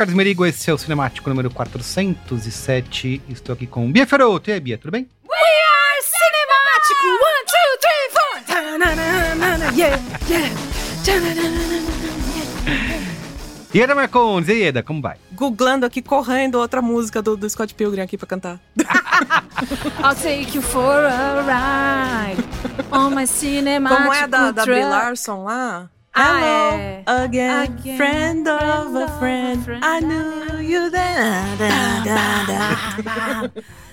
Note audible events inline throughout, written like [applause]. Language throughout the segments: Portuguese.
Carlos Merigo, esse é o Cinemático número 407. Estou aqui com Bia Feroto. E aí, Bia, tudo bem? Ieda Marcondes, e Ieda, como vai? Googlando aqui, correndo outra música do, do Scott Pilgrim aqui pra cantar. I'll take you for a ride on my cinematic Como é da, da truck. Larson lá? Ah, Hello é. again, Again, friend of a friend. friend. I knew you then. Da, da, da.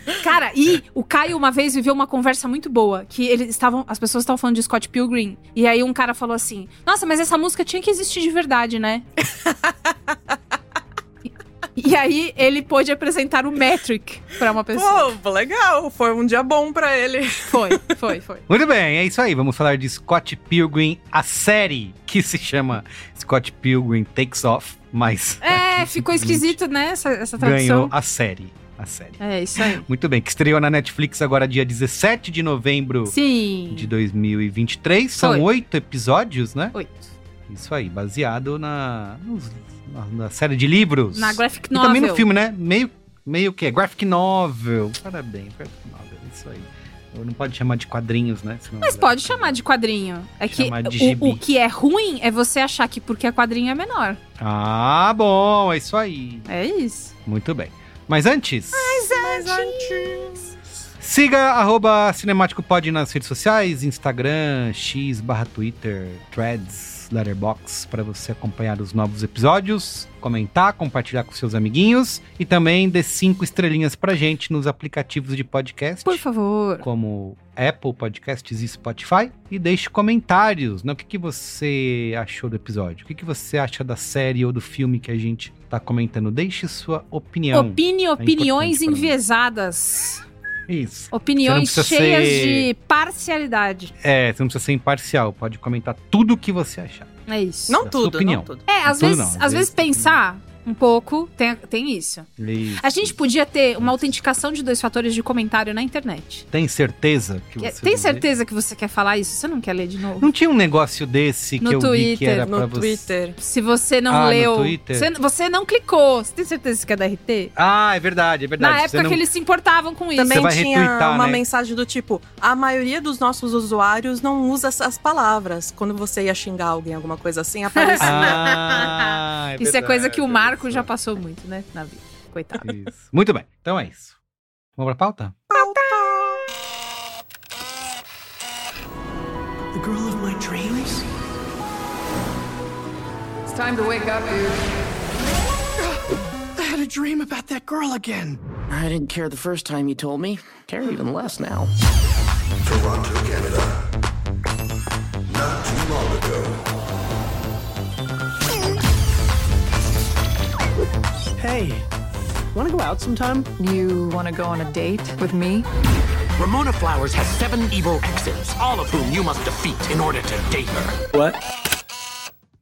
[laughs] Cara, e o Caio uma vez viveu uma conversa muito boa, que eles estavam, as pessoas estavam falando de Scott Pilgrim, e aí um cara falou assim: "Nossa, mas essa música tinha que existir de verdade, né?" [laughs] E aí ele pôde apresentar o Metric pra uma pessoa. Pô, legal. Foi um dia bom pra ele. Foi, foi, foi. Muito bem, é isso aí. Vamos falar de Scott Pilgrim, a série que se chama Scott Pilgrim Takes Off, mas É, ficou esquisito, né, essa, essa Ganhou tradução. a série. A série. É, isso aí. Muito bem, que estreou na Netflix agora dia 17 de novembro Sim. de 2023. São oito episódios, né? Oito. Isso aí, baseado na, nos- na, na série de livros. Na graphic E novel. também no filme, né? Meio, meio que é graphic novel. Parabéns, graphic novel, isso aí. Não pode chamar de quadrinhos, né? Senão Mas vai- pode chamar de quadrinho. É que Chamar de o, o que é ruim é você achar que porque é quadrinho é menor. Ah, bom, é isso aí. É isso. Muito bem. Mas antes, Mas antes. siga arroba Cinemático Pod nas redes sociais, Instagram, X barra Twitter, Threads, Letterbox, para você acompanhar os novos episódios, comentar, compartilhar com seus amiguinhos e também dê cinco estrelinhas pra gente nos aplicativos de podcast. Por favor. como Apple Podcasts e Spotify e deixe comentários, né? O que, que você achou do episódio? O que, que você acha da série ou do filme que a gente tá comentando? Deixe sua opinião. Opine, opiniões importante pra mim. enviesadas. Isso. Opiniões cheias ser- de parcialidade. É, você não precisa ser imparcial, pode comentar tudo o que você achar. É isso. Não Da sua tudo, opinião. não tudo. É, às Tudo vezes, não, às às vezes vezes- pensar um pouco. Tem, tem isso. Isso. A gente podia ter uma autenticação de dois fatores de comentário na internet. Tem certeza que Que- você Tem certeza que você quer falar isso? Você não quer ler de novo? Não tinha um negócio desse No que eu vi que Twitter, era pra No você. Twitter. Se você não Ah, no leu. Twitter? Você, você não clicou. Você tem certeza que é da RT? Ah, é verdade, é verdade. Na Você época não- que eles se importavam com isso. Também vai tinha uma né? mensagem do tipo: a maioria dos nossos usuários não usa essas palavras. Quando você ia xingar alguém, alguma coisa assim, [laughs] aparecia. Ah, Isso é coisa que o verdade, Marco já passou muito, né? Na vida. Coitado. Isso. Muito bem, então é isso. Vamos pra pauta? The girl of my dreams? It's time to wake up, dude. I had a dream about that girl again. I didn't care the first time you told me. Care even less now. Toronto, Canada. Not too long ago. Hey, wanna go out sometime? You want to go on a date with me? Ramona Flowers has seven evil exes, all of whom you must defeat in order to date her. What?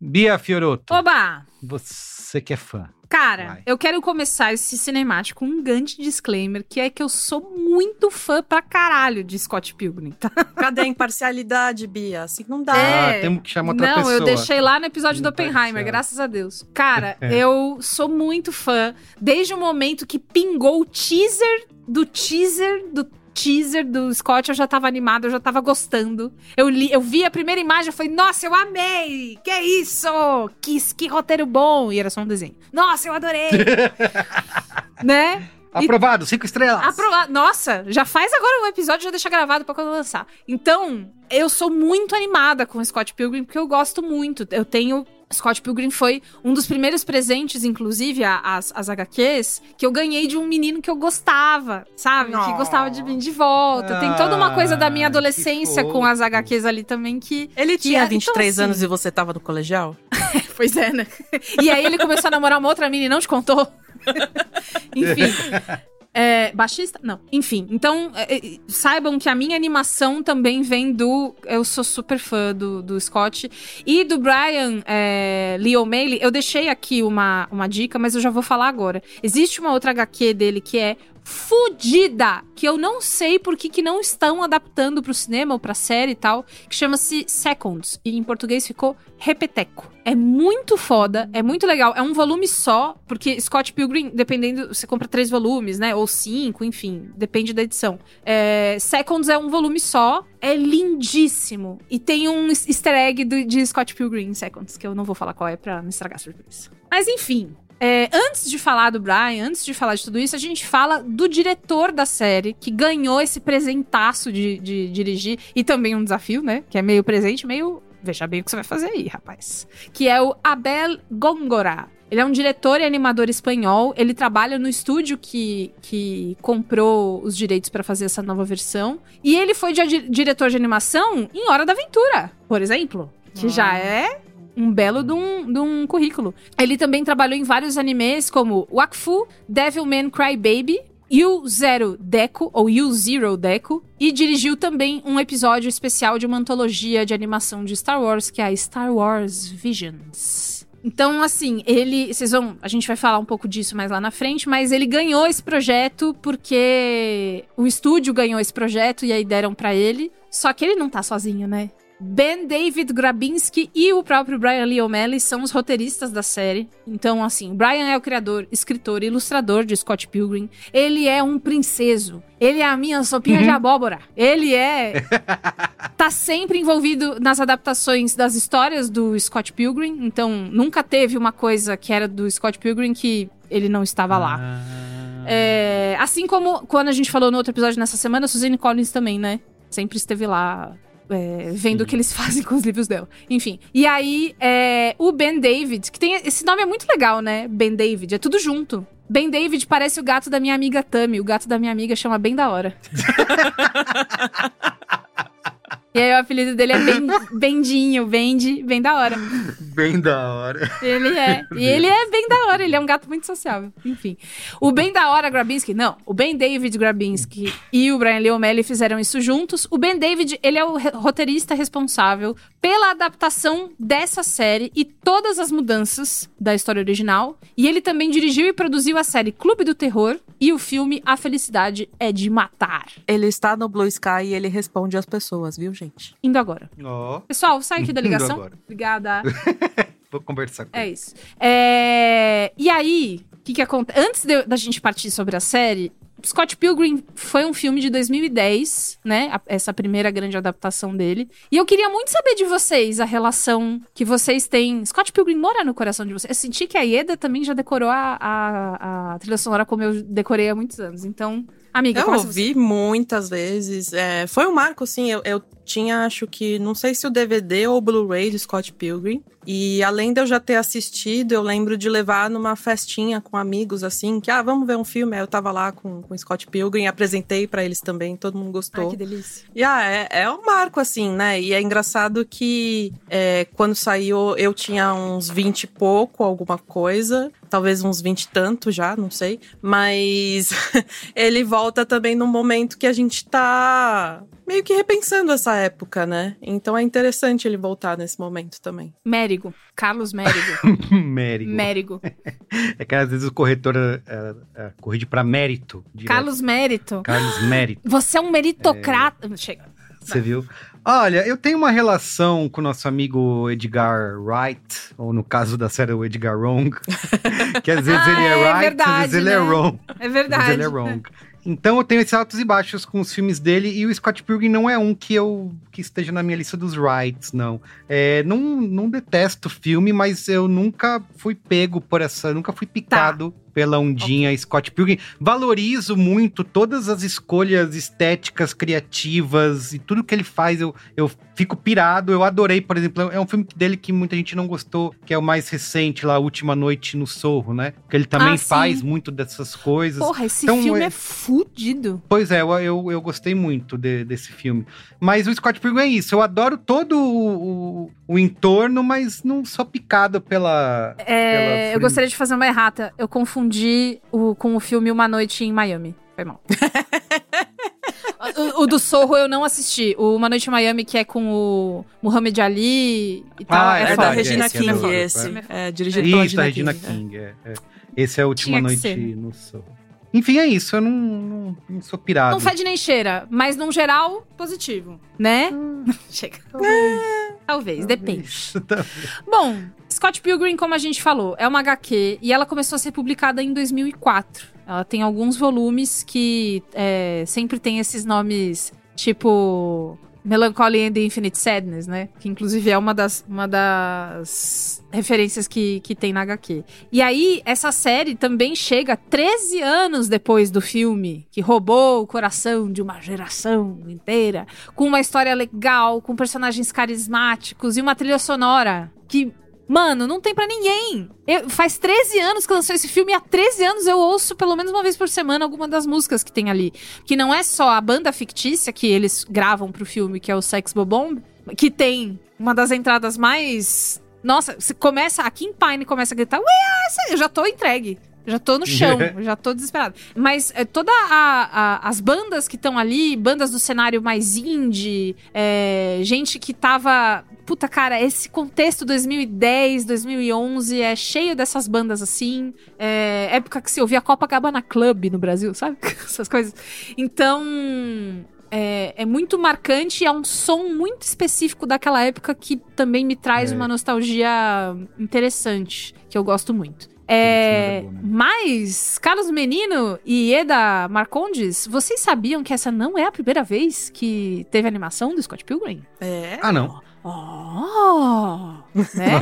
Bia Fioroto, Oba! você que é fã. Cara, Vai. eu quero começar esse cinemático com um grande disclaimer, que é que eu sou muito fã pra caralho de Scott Pilgrim, tá? [laughs] Cadê a imparcialidade, Bia? Assim não dá. Ah, temos que chamar outra Não, pessoa. eu deixei lá no episódio do do Oppenheimer, graças a Deus. Cara, [laughs] eu sou muito fã. Desde o momento que pingou o teaser do teaser do teaser do Scott, eu já tava animada, eu já tava gostando. Eu, li, eu vi a primeira imagem, eu falei, nossa, eu amei! Que isso? Que, que roteiro bom! E era só um desenho. Nossa, eu adorei! [laughs] né? Aprovado, cinco estrelas. Aprovado. Nossa, já faz agora um episódio, já deixa gravado pra quando lançar. Então, eu sou muito animada com o Scott Pilgrim, porque eu gosto muito. Eu tenho. Scott Pilgrim foi um dos primeiros presentes, inclusive, as, as HQs, que eu ganhei de um menino que eu gostava, sabe? Que Oh. gostava de mim de volta. Tem toda uma coisa da minha Ah, que adolescência com as HQs ali também que. Ele que tinha é- 23 então, anos assim, e você tava no colegial? [laughs] Pois é, né? E aí ele começou a namorar uma outra menina e não te contou? [laughs] Enfim. É, baixista? Não. Enfim, então é, é, saibam que a minha animação também vem do. Eu sou super fã do, do Scott. E do Brian é, Lee O'Malley. Eu deixei aqui uma, uma dica, mas eu já vou falar agora. Existe uma outra HQ dele que é fudida, que eu não sei por que, que não estão adaptando pro cinema ou pra série e tal, que chama-se Seconds, e em português ficou Repeteco. É muito foda, é muito legal, é um volume só, porque Scott Pilgrim, dependendo, você compra três volumes, né, ou cinco, enfim, depende da edição. É, Seconds é um volume só, é lindíssimo, e tem um easter egg do- de Scott Pilgrim em Seconds, que eu não vou falar qual é pra não estragar a surpresa. Mas enfim, é, antes de falar do Brian, antes de falar de tudo isso, a gente fala do diretor da série, que ganhou esse presentaço de, de dirigir, e também um desafio, né? Que é meio presente, meio. Veja bem o que você vai fazer aí, rapaz. Que é o Abel Góngora. Ele é um diretor e animador espanhol. Ele trabalha no estúdio que, que comprou os direitos para fazer essa nova versão. E ele foi di- diretor de animação em Hora da Aventura, por exemplo. Que já é um belo de um, de um currículo. Ele também trabalhou em vários animes como Wakfu, Devilman Crybaby, Yu Zero Deku, ou Yu Zero Deku, e dirigiu também um episódio especial de uma antologia de animação de Star Wars, que é a Star Wars Visions. Então, assim, ele. Vocês vão. A gente vai falar um pouco disso mais lá na frente, mas ele ganhou esse projeto porque o estúdio ganhou esse projeto e aí deram pra ele. Só que ele não tá sozinho, né? Ben David Grabinski e o próprio Brian Lee O'Malley são os roteiristas da série. Então, assim, Brian é o criador, escritor e ilustrador de Scott Pilgrim. Ele é um princeso. Ele é a minha sopinha de abóbora. Ele é. [laughs] tá sempre envolvido nas adaptações das histórias do Scott Pilgrim. Então, nunca teve uma coisa que era do Scott Pilgrim que ele não estava lá. É, assim como quando a gente falou no outro episódio nessa semana, a Suzanne Collins também, né? Sempre esteve lá é, vendo o que eles [laughs] fazem com os livros dela. Enfim. E aí, é, o Ben David, que tem. Esse nome é muito legal, né? Ben David, é tudo junto. Ben David parece o gato da minha amiga Tami. O gato da minha amiga chama bem da hora. [laughs] E aí o apelido dele é ben, Bendinho, Bendi, bem da hora. Bem da hora. Ele é. E ele é bem da hora, ele é um gato muito sociável. Enfim. O bem da hora Grabinski, não. O Ben David Grabinski e o Brian Lee O'Malley fizeram isso juntos. O Ben David, ele é o roteirista responsável pela adaptação dessa série e todas as mudanças da história original. E ele também dirigiu e produziu a série Clube do Terror e o filme A Felicidade é de Matar. Ele está no Blue Sky e ele responde às pessoas, viu, gente? Indo agora. Ó, Pessoal, sai aqui da [laughs] Indo ligação. agora. Obrigada. [laughs] vou conversar com É ele. isso. É, E aí, o que, que acontece? Antes de- da gente partir sobre a série, Scott Pilgrim foi um filme de 2010, né? A- Essa primeira grande adaptação dele. E eu queria muito saber de vocês a relação que vocês têm. Scott Pilgrim mora no coração de vocês. Eu senti que a Ieda também já decorou a, a, a trilha sonora como eu decorei há muitos anos. Então, amiga, Eu ouvi muitas vezes. é, foi um marco, sim. Eu, eu tinha, acho que, não sei se o DVD ou o Blu-ray de Scott Pilgrim. E além de eu já ter assistido, eu lembro de levar numa festinha com amigos, assim, que, ah, vamos ver um filme. Aí eu tava lá com, com Scott Pilgrim, apresentei pra eles também, todo mundo gostou. Ai, que delícia. E ah, é, é um marco, assim, né? E é engraçado que é, quando saiu, eu tinha uns 20 e pouco, alguma coisa. Talvez uns 20 e tanto já, não sei. Mas [laughs] ele volta também num momento que a gente tá meio que repensando essa época, né? Então é interessante ele voltar nesse momento também. Mérigo. Carlos Mérigo. [laughs] Mérigo. Mérigo. [laughs] É que às vezes o corretor é, é, corrige pra mérito. direto. Carlos Mérito. Carlos Mérito. Você é um meritocrata. Chega. Você viu? Olha, eu tenho uma relação com o nosso amigo Edgar Wright, ou no caso da série, o Edgar Wrong, [laughs] que às vezes Ah, ele é, é right, verdade, às vezes ele é né? wrong. É Às vezes verdade. ele é wrong. Então eu tenho esses altos e baixos com os filmes dele, e o Scott Pilgrim não é um que eu que esteja na minha lista dos rights, não. É, não. Não detesto o filme, mas eu nunca fui pego por essa. Nunca fui picado pela ondinha Scott Pilgrim. Valorizo muito todas as escolhas estéticas, criativas e tudo que ele faz. Eu, eu fico pirado. Eu adorei, por exemplo, é um filme dele que muita gente não gostou, que é o mais recente lá, Última Noite no Sorro, né? Que ele também Ah, faz muito dessas coisas. Porra, esse Então, filme é- é fudido. Pois é, eu, eu, eu gostei muito de- desse filme. Mas o Scott Pilgrim é isso. Eu adoro todo o, o, o entorno, mas não sou picado pela. É, pela eu gostaria de fazer uma errata. Eu confundi o, com o filme Uma Noite em Miami. Foi mal. [laughs] o, o do Sorro eu não assisti. O Uma Noite em Miami, que é com o Muhammad Ali e tal. Ah, é, é É, da Regina esse é King, hora, esse. é. É, dirigido pela Regina Regina King. King. é, é. Esse é a última noite ser. no Sorro. Enfim, é isso. Eu não, não, não sou pirado. Não fede nem cheira, mas num geral, positivo, né? [laughs] Chega. Talvez, depende. [laughs] Bom, Scott Pilgrim, como a gente falou, é uma HQ e ela começou a ser publicada em 2004. Ela tem alguns volumes que é, sempre tem esses nomes, tipo Melancholy and the Infinite Sadness, né? Que inclusive é uma das, uma das referências que, que tem na HQ. E aí, essa série também chega 13 anos depois do filme, que roubou o coração de uma geração inteira, com uma história legal, com personagens carismáticos e uma trilha sonora que Mano, não tem pra ninguém. Eu- faz 13 anos que lançou esse filme e há 13 anos eu ouço pelo menos uma vez por semana alguma das músicas que tem ali. Que não é só a banda fictícia que eles gravam pro filme, que é o Sex Bomb, que tem uma das entradas mais. Nossa, se começa. A Kim Pine começa a gritar, eu já tô entregue. Já tô no chão, [laughs] já tô desesperado. Mas é, toda a, a- as bandas que estão ali, bandas do cenário mais indie, é, gente que tava. Puta, cara, esse contexto 2010, 2011 é cheio dessas bandas assim. É, época que se ouvia Copacabana Club no Brasil, sabe? [laughs] Essas coisas. Então. É, é muito marcante e é um som muito específico daquela época que também me traz É. uma nostalgia interessante, que eu gosto muito. É, né? mas, Carlos Menino e Eda Marcondes, vocês sabiam que essa não é a primeira vez que teve animação do Scott Pilgrim? É. Ah, não. Oh! Né?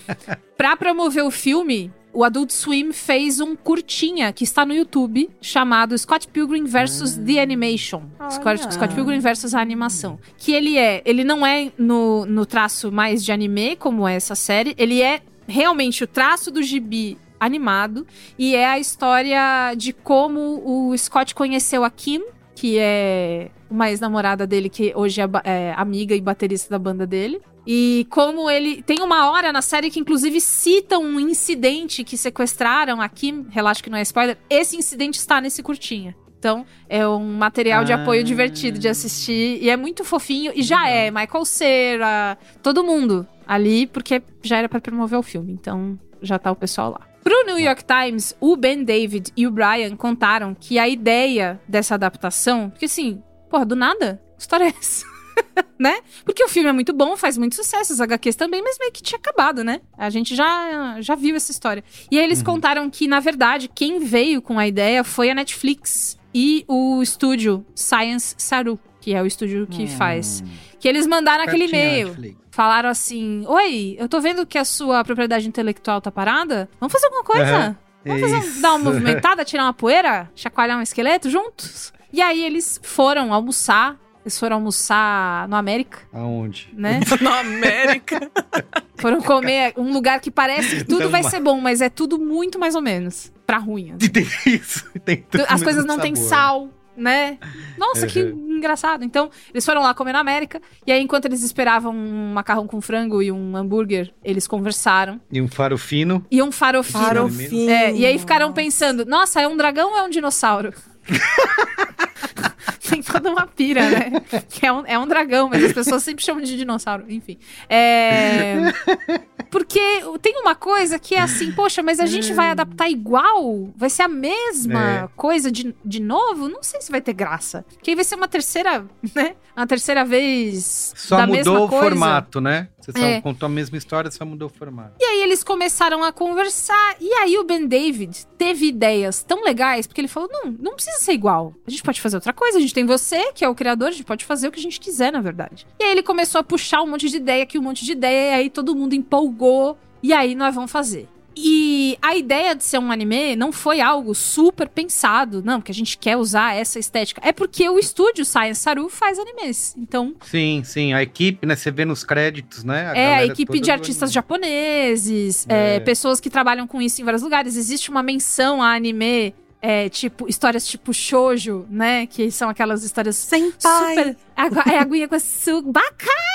[laughs] pra promover o filme, o Adult Swim fez um curtinha que está no YouTube chamado Scott Pilgrim vs. The Animation. Scott, Scott Pilgrim vs. a animação. Que ele é, ele não é no, no traço mais de anime, como é essa série, ele é realmente o traço do gibi animado e é a história de como o Scott conheceu a Kim que é uma ex-namorada dele, que hoje é, é amiga e baterista da banda dele. E como ele. Tem uma hora na série que, inclusive, cita um incidente que sequestraram aqui. Relaxa que não é spoiler. Esse incidente está nesse curtinha. Então, é um material de Ah. apoio divertido de assistir. E é muito fofinho. E já é Michael Cera, todo mundo ali, porque já era pra promover o filme. Então, já tá o pessoal lá. Pro New York Times, o Ben David e o Brian contaram que a ideia dessa adaptação. Porque assim, porra, do nada, que história é essa? [laughs] né? Porque o filme é muito bom, faz muito sucesso, as HQs também, mas meio que tinha acabado, né? A gente já, já viu essa história. E aí eles contaram que, na verdade, quem veio com a ideia foi a Netflix e o estúdio Science Saru, que é o estúdio que faz. Que eles mandaram aquele Pertinho, e-mail. Netflix. Falaram assim: Oi, eu tô vendo que a sua propriedade intelectual tá parada. Vamos fazer alguma coisa? Aham. Vamos fazer um- dar uma [laughs] movimentada, tirar uma poeira, chacoalhar um esqueleto juntos? E aí eles foram almoçar. Eles foram almoçar no América, Aonde? né? [laughs] Na América. [laughs] foram comer um lugar que parece que tudo Então, vai ma- ser bom, mas é tudo muito mais ou menos. Pra ruim. assim. E tem isso. Tem tudo As coisas não têm sabor. sal, né? Nossa, que engraçado. Então, eles foram lá comer na América. E aí, enquanto eles esperavam um macarrão com frango e um hambúrguer, eles conversaram. E um faro fino. E um. Farofinho. É, e aí ficaram pensando, nossa, é um dragão ou é um dinossauro? [laughs] Tem toda uma pira, né? Que é um, é um dragão, mas as pessoas sempre chamam de dinossauro. Enfim. É... Porque tem uma coisa que é assim, poxa, mas a gente vai adaptar igual? Vai ser a mesma É. coisa de, de novo? Não sei se vai ter graça. Porque aí vai ser uma terceira, [laughs] né? Uma terceira vez Só da mesma mudou o coisa. formato, né? Você É. contou a mesma história, só mudou o formato. E aí eles começaram a conversar. E aí o Ben David teve ideias tão legais, porque ele falou: não, não precisa ser igual. A gente pode fazer outra coisa. A gente tem você, que é o criador, a gente pode fazer o que a gente quiser, na verdade. E aí ele começou a puxar um monte de ideia aqui, um monte de ideia, e aí todo mundo empolgou. E aí nós vamos fazer. E a ideia de ser um anime não foi algo super pensado, não, que a gente quer usar essa estética. É porque o estúdio Science Saru faz animes. Então, Sim, sim. A equipe, né? Você vê nos créditos, né? é, a equipe de artistas anime. japoneses, é, É. pessoas que trabalham com isso em vários lugares. Existe uma menção a anime, é, tipo, histórias tipo shoujo, né? Que são aquelas histórias Senpai. super... É aguinha com açúcar. Bacana!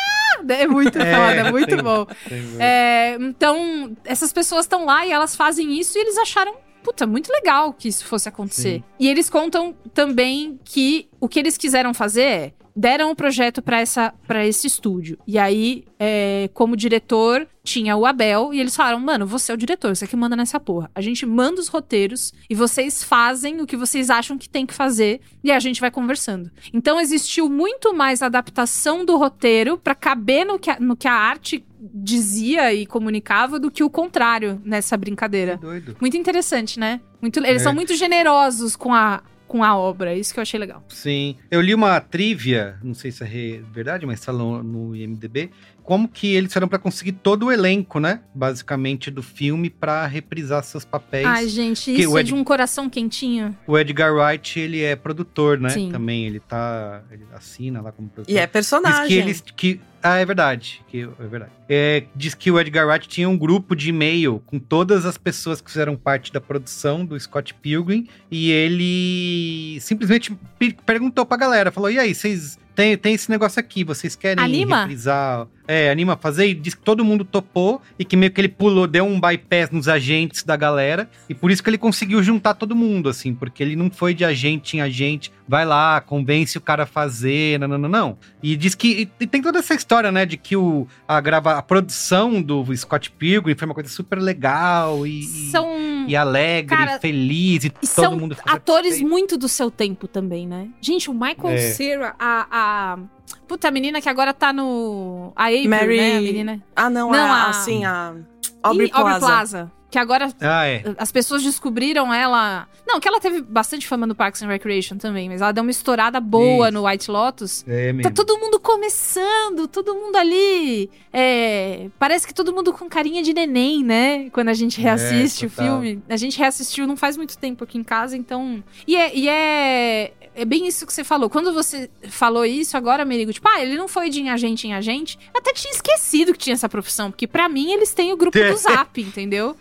É muito É, foda, é muito tem- bom. tem mesmo. É, então, essas pessoas estão lá e elas fazem isso e eles acharam. Puta, muito legal que isso fosse acontecer. Sim. E eles contam também que o que eles quiseram fazer é. Deram o projeto para esse estúdio. E aí, é, como diretor, tinha o Abel. E eles falaram: Mano, você é o diretor, você que manda nessa porra. A gente manda os roteiros e vocês fazem o que vocês acham que tem que fazer. E a gente vai conversando. Então, existiu muito mais adaptação do roteiro pra caber no que, a, no que a arte dizia e comunicava do que o contrário nessa brincadeira. Doido. Muito interessante, né? Muito, eles É. são muito generosos com a, com a obra. Isso que eu achei legal. Sim. Eu li uma trivia, não sei se é verdade, mas tá no, IMDB, como que eles foram pra conseguir todo o elenco, né? Basicamente, do filme pra reprisar seus papéis. Ai, gente, isso é Ed- de um coração quentinho. O Edgar Wright, ele é produtor, né? Sim. Também, ele tá... Ele assina lá como produtor. E é Diz personagem. que eles... Que, ah, é verdade. Que, é verdade. É, diz que o Edgar Wright tinha um grupo de e-mail com todas as pessoas que fizeram parte da produção do Scott Pilgrim. E ele simplesmente pe- perguntou pra galera. Falou, e aí, vocês... Tem, tem esse negócio aqui, vocês querem Anima? reprisar? É, anima a fazer? E diz que todo mundo topou e que meio que ele pulou, deu um bypass nos agentes da galera. E por isso que ele conseguiu juntar todo mundo, assim, porque ele não foi de agente em agente, vai lá, convence o cara a fazer, não, não, não, não. E diz que. E tem toda essa história, né, de que o, a, grava, a produção do Scott Pilgrim foi uma coisa super legal e, São. E alegre, Cara, feliz, e, E todo são mundo atores muito do seu tempo também, né? Gente, o Michael É. Cera, a, a. Puta, a menina que agora tá no. A April, Mary- né? A menina. Ah, não, Não, a, a- assim, a Ih, Aubrey Plaza. Que agora Ah, é. as pessoas descobriram ela. Não, que ela teve bastante fama no Parks and Recreation também, mas ela deu uma estourada boa Isso. no White Lotus. É mesmo. Tá todo mundo começando, todo mundo ali. é, parece que todo mundo com carinha de neném, né? Quando a gente reassiste o total. filme. A gente reassistiu não faz muito tempo aqui em casa, então. E é, e é é bem isso que você falou. Quando você falou isso agora, Merigo, tipo, ah, ele não foi de em agente em agente. Eu até tinha esquecido que tinha essa profissão, porque pra mim eles têm o grupo do [laughs] Zap, entendeu?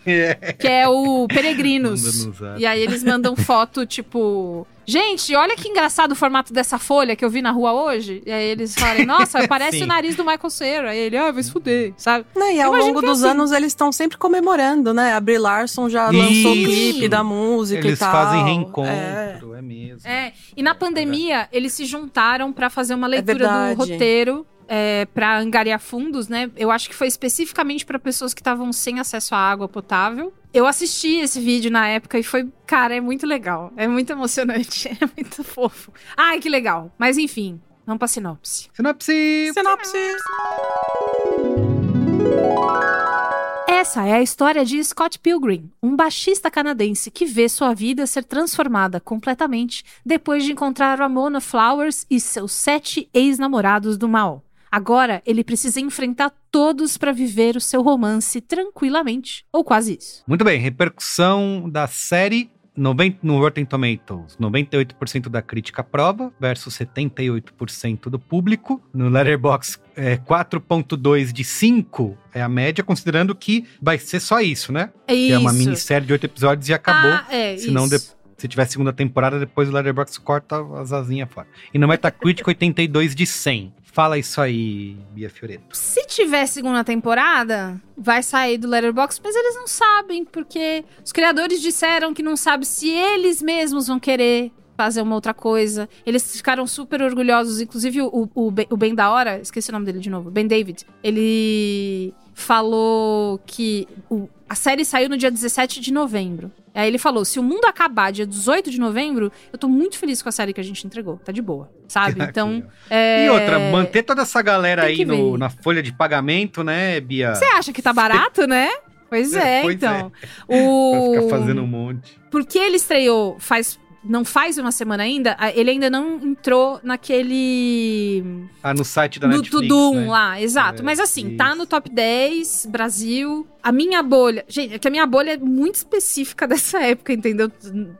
Que é o Peregrinos. E aí eles mandam foto, tipo. Gente, olha que engraçado o formato dessa folha que eu vi na rua hoje. E aí eles falam, nossa, [laughs] parece o nariz do Michael Cera. Aí ele, ah, vai se fuder, sabe? Não, e ao longo é dos assim. anos eles estão sempre comemorando, né? A Brie Larson já lançou o Isso. clipe da música Eles e tal. fazem reencontro, É. é, mesmo. É, e na pandemia eles se juntaram pra fazer uma leitura do verdade. roteiro. É, para angariar fundos, né? Eu acho que foi especificamente pra pessoas que estavam sem acesso à água potável. Eu assisti esse vídeo na época e foi, cara, é muito legal. É muito emocionante. [laughs] É muito fofo. Ai, que legal. Mas enfim, vamos pra sinopse. Sinopse! Sinopse. Essa é a história de Scott Pilgrim, um baixista canadense que vê sua vida ser transformada completamente depois de encontrar Ramona Flowers e seus sete ex-namorados do mal. Agora ele precisa enfrentar todos para viver o seu romance tranquilamente, ou quase isso. Muito bem, repercussão da série 90, no Rotten Tomatoes, 98% da crítica aprova versus 78% do público. No Letterboxd, é 4.2 de 5 é a média, considerando que vai ser só isso, né? É Que é uma isso. minissérie de 8 episódios e acabou. Ah, é, Senão, isso. de- se tiver segunda temporada, depois o Letterboxd corta as asinhas fora. E no Metacritic, 82 de 100. Fala isso aí, Bia Fioreto. Se tiver segunda temporada, vai sair do Letterboxd, mas eles não sabem, porque os criadores disseram que não sabem se eles mesmos vão querer fazer uma outra coisa. Eles ficaram super orgulhosos, inclusive o, o, Ben- o Ben da Hora, esqueci o nome dele de novo, Ben David, ele falou que o- a série saiu no dia 17 de novembro. Aí ele falou: se o mundo acabar dia 18 de novembro, eu tô muito feliz com a série que a gente entregou. Tá de boa, sabe? [laughs] Então. é, E outra, manter toda essa galera aí no- na folha de pagamento, né, Bia? Você acha que tá barato, né? Pois é, Pois então. [laughs] Pra O... ficar fazendo um monte. Porque ele estreou faz. Não faz uma semana ainda, ele ainda não entrou naquele. Ah, no site da do Netflix, Tudum né? lá, exato. É, Mas assim, tá isso. no top 10, Brasil. A minha bolha. Gente, é que a minha bolha é muito específica [laughs] dessa época, entendeu?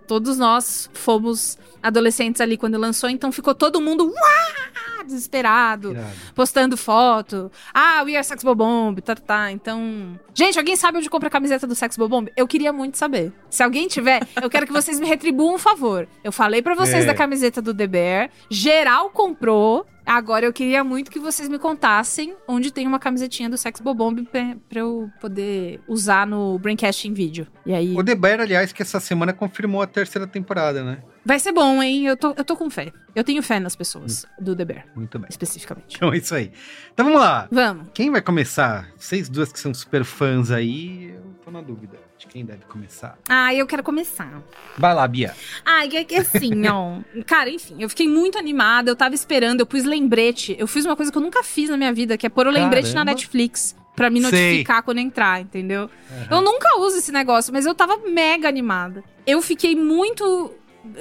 Todos nós fomos adolescentes ali quando lançou, então ficou todo mundo uá, desesperado Irado. postando foto. Ah, We Are Sex Bomb, tá, tá, tá. Então. Gente, alguém sabe onde compra a camiseta do Sex Bomb? Eu queria muito saber. Se alguém tiver, eu quero que vocês me retribuam um favor. Eu falei pra vocês É. da camiseta do The Bear, geral comprou. Agora eu queria muito que vocês me contassem onde tem uma camisetinha do Sex Bomb pra, pra eu poder usar no Braincast em vídeo. E aí. O The Bear, aliás, que essa semana confirmou a terceira temporada, né? Vai ser bom, hein? Eu tô, eu tô com fé. Eu tenho fé nas pessoas do The Bear, Muito bem. especificamente. Então é isso aí. Então vamos lá. Vamos. Quem vai começar? Vocês duas que são super fãs aí, eu tô na dúvida de quem deve começar. Ah, eu quero começar. Vai lá, Bia. Ah, é que assim, ó. [laughs] Cara, enfim, eu fiquei muito animada, eu tava esperando, eu pus lembrete. Eu fiz uma coisa que eu nunca fiz na minha vida, que é pôr o lembrete na Caramba. Netflix. Pra me Sei. notificar quando entrar, entendeu? Eu nunca uso esse negócio, mas eu tava mega animada. Eu fiquei muito.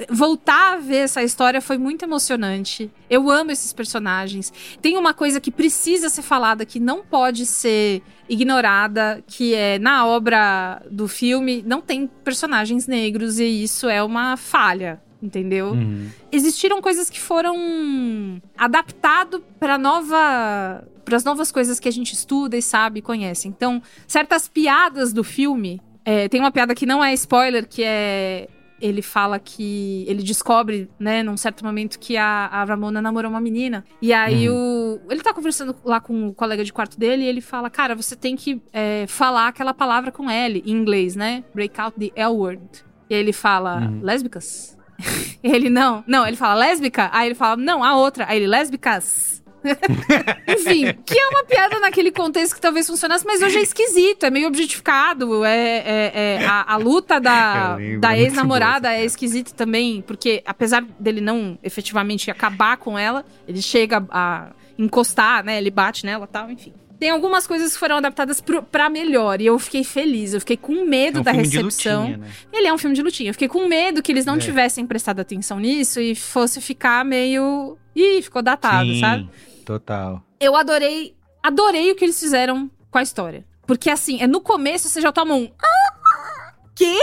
Voltar a ver essa história foi muito emocionante. Eu amo esses personagens. Tem uma coisa que precisa ser falada, que não pode ser ignorada, que é na obra do filme não tem personagens negros e isso é uma falha, entendeu? Uhum. existiram coisas que foram adaptado para nova para as novas coisas que a gente estuda e sabe e conhece. Então, certas piadas do filme, é, tem uma piada que não é spoiler, que é ele fala que ele descobre, né, num certo momento que a, a Ramona namorou uma menina. E aí o ele tá conversando lá com o colega de quarto dele e ele fala: "Cara, você tem que é, falar aquela palavra com L em inglês, né? Break out the L word." E aí ele fala: "Lésbicas?" [laughs] Ele não, não, ele fala lésbica, aí ele fala, não, a outra, aí ele lésbicas. [laughs] Enfim, que é uma piada naquele contexto que talvez funcionasse, mas hoje é esquisito, é meio objetificado. É, é- é- a, a luta da, [laughs] da é ex-namorada é esquisita também, porque apesar dele não efetivamente acabar com ela, ele chega a encostar, né? Ele bate nela e tal, enfim. Tem algumas coisas que foram adaptadas pro, pra melhor, e eu fiquei feliz, eu fiquei com medo É um da recepção. lutinha, né? Ele é um filme de lutinha. Eu fiquei com medo que eles não É. tivessem prestado atenção nisso e fosse ficar meio. Ih, ficou datado, Sim, sabe? Total. Eu adorei. Adorei o que eles fizeram com a história. Porque assim, é no começo você já toma um. "Ah, Quê?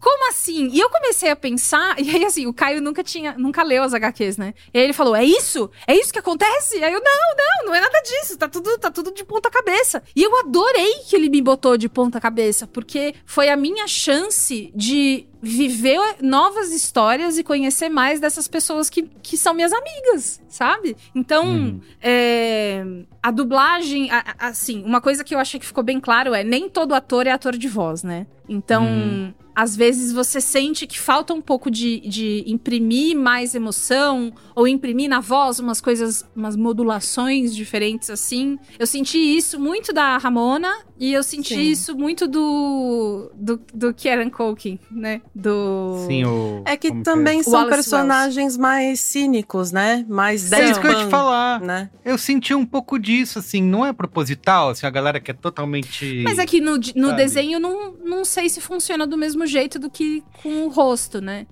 como assim? E eu comecei a pensar, [laughs] e aí assim, o Caio nunca tinha, nunca leu as HQs, né? E aí ele falou: "É isso? É isso que acontece?" Aí eu: "Não, não, não é nada disso. Tá tudo, tá tudo de ponta cabeça". E eu adorei que ele me botou de ponta cabeça, porque foi a minha chance de viver novas histórias e conhecer mais dessas pessoas que, que são minhas amigas, sabe? Então, Uhum. é, a dublagem, a- a- assim, uma coisa que eu achei que ficou bem claro é nem todo ator é ator de voz, né? Então, Uhum. às vezes você sente que falta um pouco de, de imprimir mais emoção ou imprimir na voz umas coisas, umas modulações diferentes assim. Eu senti isso muito da Ramona e eu senti Sim. isso muito do do, do Kieran Culkin, né? Do Sim, o. É que como também é? são Wallace personagens mais cínicos, né? Mais É isso que eu ia te falar. né? Eu senti um pouco disso, assim, não é proposital, assim, a galera que é totalmente. Mas é que no, no Sabe? desenho não, não sei se funciona do mesmo jeito do que com o rosto, né?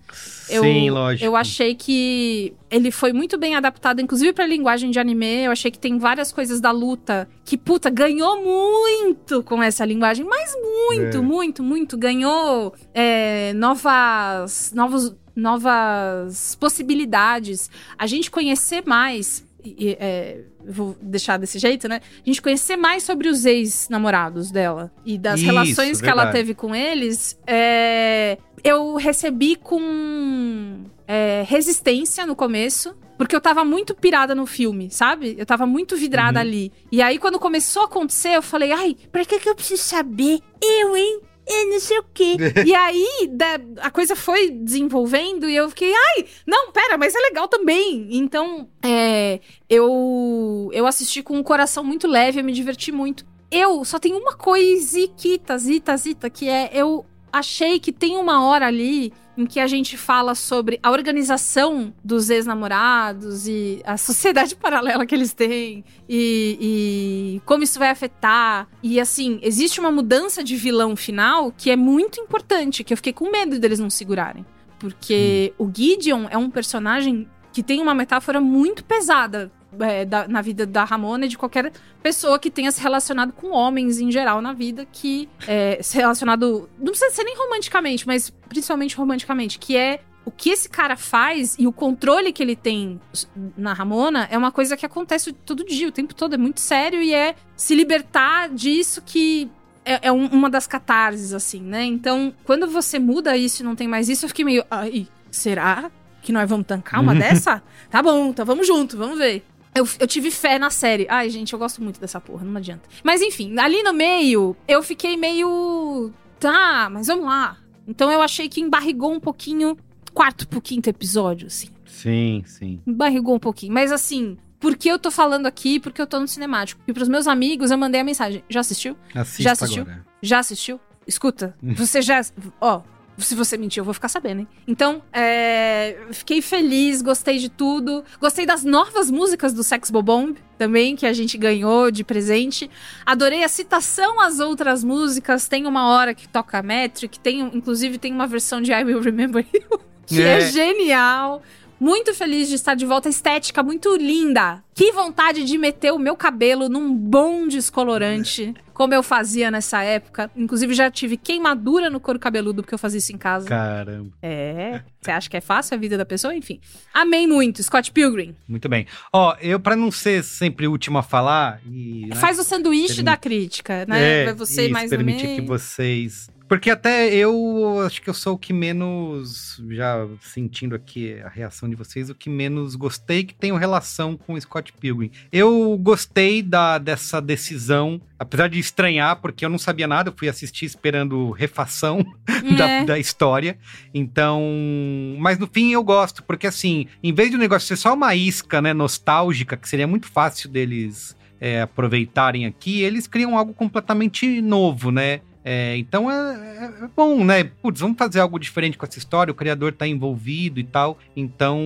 Eu, Sim, lógico. Eu achei que ele foi muito bem adaptado, inclusive pra linguagem de anime. Eu achei que tem várias coisas da luta que, puta, ganhou muito com essa linguagem. Mas muito, É. muito, muito. Ganhou é, novas, novos, novas possibilidades. A gente conhecer mais. E- é, vou deixar desse jeito, né? A gente conhecer mais sobre os ex-namorados dela e das Isso, relações que ela verdade. teve com eles. é, eu recebi com é, resistência no começo. Porque eu tava muito pirada no filme, sabe? Eu tava muito vidrada Uhum. ali. E aí, quando começou a acontecer, eu falei, ai, pra que, que eu preciso saber? Eu, hein? Eu não sei o quê. [laughs] e aí, da- a coisa foi desenvolvendo e eu fiquei, ai, não, pera, mas é legal também. Então, é, eu, eu assisti com um coração muito leve, eu me diverti muito. Eu só tenho uma coisiquita, zita, zita, que é, eu achei que tem uma hora ali em que a gente fala sobre a organização dos ex-namorados e a sociedade [laughs] paralela que eles têm e, e como isso vai afetar. E assim, existe uma mudança de vilão final que é muito importante, que eu fiquei com medo deles não segurarem. Porque o Gideon é um personagem que tem uma metáfora muito pesada é, da- na vida da Ramona e de qualquer pessoa que tenha se relacionado com homens em geral na vida, que é se relacionado. Não precisa ser nem romanticamente, mas principalmente romanticamente, que é. O que esse cara faz e o controle que ele tem na Ramona é uma coisa que acontece todo dia, o tempo todo. É muito sério e é se libertar disso que é, é um- uma das catarses, assim, né? Então, quando você muda isso e não tem mais isso, eu fiquei meio. Ai, será que nós vamos tancar uma dessa? Tá bom, então vamos junto, vamos ver. Eu, eu tive fé na série. Ai, gente, eu gosto muito dessa porra, não adianta. Mas enfim, ali no meio, eu fiquei meio. Tá, mas vamos lá. Então eu achei que embarrigou um pouquinho. Quarto pro quinto episódio, assim. Sim, sim. Embarrigou um pouquinho. Mas assim, por que eu tô falando aqui? Porque eu tô no cinemático. E pros meus amigos eu mandei a mensagem. Já assistiu? Assista Já assistiu? agora. Já assistiu? Escuta, você já. Ó, se você mentir, eu vou ficar sabendo, hein? Então, é, fiquei feliz, gostei de tudo. Gostei das novas músicas do Sex Bobomb também, que a gente ganhou de presente. Adorei a citação às outras músicas. Tem uma hora que toca Metric, tem, inclusive tem uma versão de I Will Remember You, [laughs] que é, É. genial. Muito feliz de estar de volta. Estética muito linda. Que vontade de meter o meu cabelo num bom descolorante, como eu fazia nessa época. Inclusive, já tive queimadura no couro cabeludo porque eu fazia isso em casa. Caramba. É. Você acha que é fácil a vida da pessoa? Enfim. Amei muito. Scott Pilgrim. Muito bem. Ó, eu, pra não ser sempre o último a falar. E, né, Faz o sanduíche Permite- da crítica, né? É, Vai você mais permitir que vocês. Porque até eu acho que eu sou o que menos, já sentindo aqui a reação de vocês, o que menos gostei que tenho relação com o Scott Pilgrim. Eu gostei da, dessa decisão, apesar de estranhar, porque eu não sabia nada, eu fui assistir esperando refação [laughs] da, É. da história. Então. Mas no fim eu gosto, porque assim, em vez de o negócio ser só uma isca, né, nostálgica, que seria muito fácil deles é, aproveitarem aqui, eles criam algo completamente novo, né? É, então é, é- é bom, né? Putz, vamos fazer algo diferente com essa história, o criador tá envolvido e tal. Então,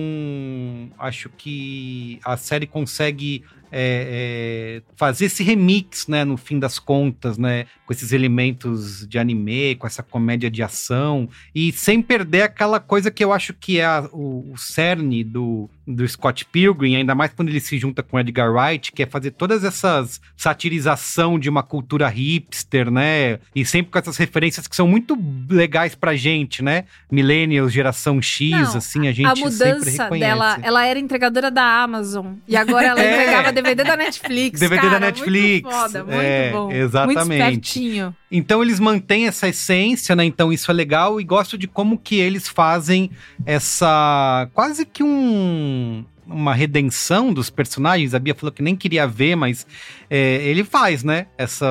acho que a série consegue é, é, fazer esse remix, né? No fim das contas, né? Com esses elementos de anime, com essa comédia de ação, e sem perder aquela coisa que eu acho que é a- o, o cerne do, do Scott Pilgrim, ainda mais quando ele se junta com Edgar Wright, que é fazer todas essas satirização de uma cultura hipster, né? E sempre com essas referências que são muito legais pra gente, né? Millennials, geração X, Não, assim, a gente a mudança dela, ela era entregadora da Amazon. E agora ela [laughs] É. entregava DVD da Netflix. DVD cara, da Netflix. Muito foda, muito É, bom. exatamente. Muito espertinho. Então eles mantêm essa essência, né? Então isso é legal e gosto de como que eles fazem essa quase que um uma redenção dos personagens. A Bia falou que nem queria ver, mas é, ele faz, né? Essa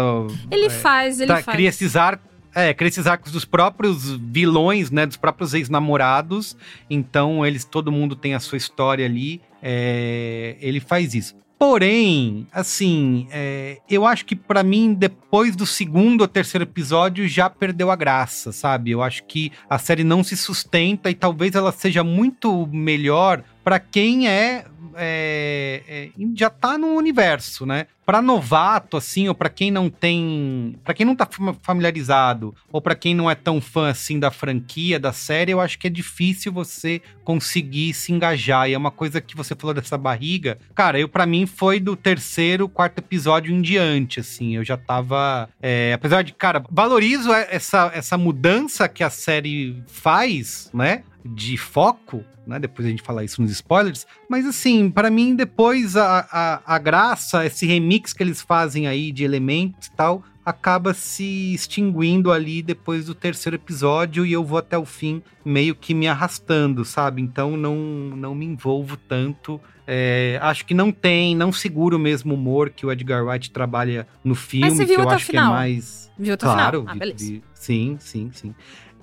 Ele faz, ele tá, faz. cria esses arcos. É, cria esses arcos dos próprios vilões, né? Dos próprios ex-namorados. Então, eles, todo mundo tem a sua história ali. É, ele faz isso. Porém, assim, é, eu acho que pra mim, depois do segundo ou terceiro episódio, já perdeu a graça, sabe? Eu acho que a série não se sustenta e talvez ela seja muito melhor pra quem é, é, é, já tá no universo, né? Pra novato, assim, ou pra quem não tem. Pra quem não tá fam- familiarizado, ou pra quem não é tão fã assim da franquia, da série, eu acho que é difícil você conseguir se engajar. E é uma coisa que você falou dessa barriga. Cara, eu para mim foi do terceiro, quarto episódio em diante, assim. Eu já tava. é, apesar de, cara, valorizo essa, essa mudança que a série faz, né? De foco, né? Depois a gente falar isso nos spoilers. Mas assim, pra mim, depois a, a, a graça, esse remix que eles fazem aí de elementos e tal, acaba se extinguindo ali depois do terceiro episódio e eu vou até o fim meio que me arrastando, sabe? Então não, não me envolvo tanto. É, acho que não tem, não segura o mesmo humor que o Edgar Wright trabalha no filme, você viu que eu acho final? que é mais. Viu até claro, final? Ah, vi- beleza. vi- sim, sim, sim.